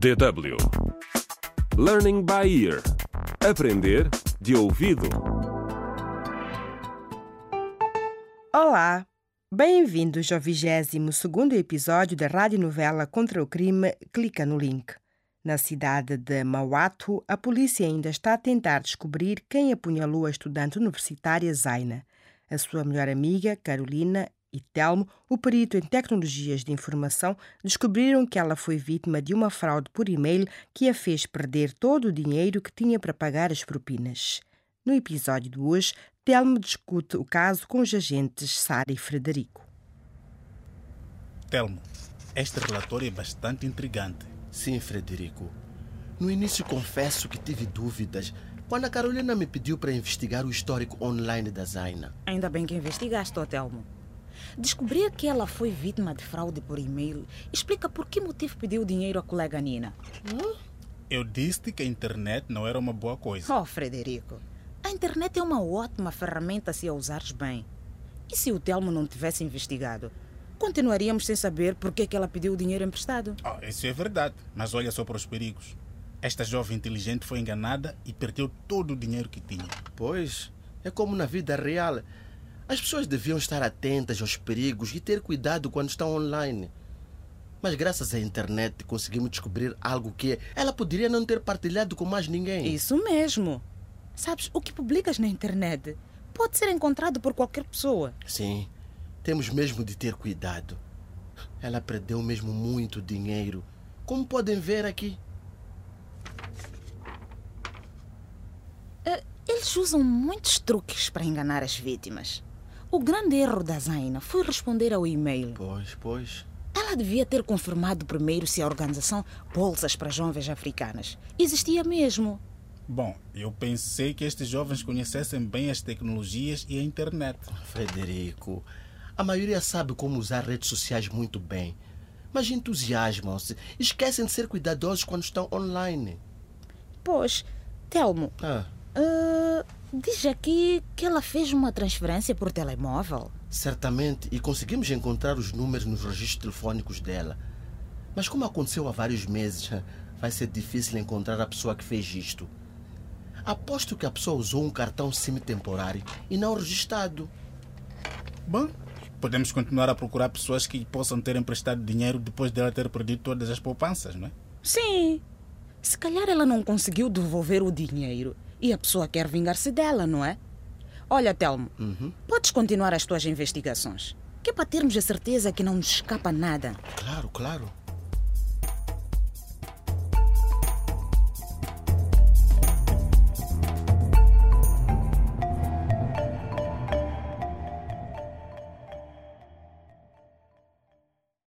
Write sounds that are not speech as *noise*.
DW Learning by Ear Aprender de ouvido. Olá! Bem-vindos ao 22º episódio da radionovela Contra o Crime Clica no Link. Na cidade de Mauato, a polícia ainda está a tentar descobrir quem apunhalou a estudante universitária Zaina. A sua melhor amiga, Carolina, e Telmo, o perito em tecnologias de informação, descobriram que ela foi vítima de uma fraude por e-mail que a fez perder todo o dinheiro que tinha para pagar as propinas. No episódio de hoje, Telmo discute o caso com os agentes Sara e Frederico. Telmo, este relatório é bastante intrigante. Sim, Frederico. No início confesso que tive dúvidas quando a Carolina me pediu para investigar o histórico online da Zaina. Ainda bem que investigaste, Telmo. Descobrir que ela foi vítima de fraude por e-mail explica por que motivo pediu dinheiro à colega Nina. Eu disse que a internet não era uma boa coisa. Oh, Frederico, a internet é uma ótima ferramenta se a usares bem. E se o Telmo não tivesse investigado? Continuaríamos sem saber por que, que ela pediu o dinheiro emprestado. Oh, isso é verdade, mas olha só para os perigos. Esta jovem inteligente foi enganada e perdeu todo o dinheiro que tinha. Pois, é como na vida real. As pessoas deviam estar atentas aos perigos e ter cuidado quando estão online. Mas graças à internet conseguimos descobrir algo que ela poderia não ter partilhado com mais ninguém. Isso mesmo. Sabes, o que publicas na internet pode ser encontrado por qualquer pessoa. Sim, temos mesmo de ter cuidado. Ela perdeu mesmo muito dinheiro, como podem ver aqui. Uh, eles usam muitos truques para enganar as vítimas. O grande erro da Zaina foi responder ao e-mail. Pois, pois. Ela devia ter confirmado primeiro se a organização Bolsas para Jovens Africanas existia mesmo. Bom, eu pensei que estes jovens conhecessem bem as tecnologias e a internet. Frederico, a maioria sabe como usar redes sociais muito bem, mas entusiasmam-se, esquecem de ser cuidadosos quando estão online. Pois, Telmo, Ah, uh, diz aqui que ela fez uma transferência por telemóvel. certamente, e conseguimos encontrar os números nos registros telefônicos dela. Mas como aconteceu há vários meses, *laughs* vai ser difícil encontrar a pessoa que fez isto. Aposto que a pessoa usou um cartão SIM temporário e não registado. Bom, podemos continuar a procurar pessoas que possam ter emprestado dinheiro depois dela ter perdido todas as poupanças, não é? Sim. Se calhar ela não conseguiu devolver o dinheiro e a pessoa quer vingar-se dela, não é? Olha, Telmo, podes continuar as tuas investigações. Que é para termos a certeza que não nos escapa nada. Claro, claro.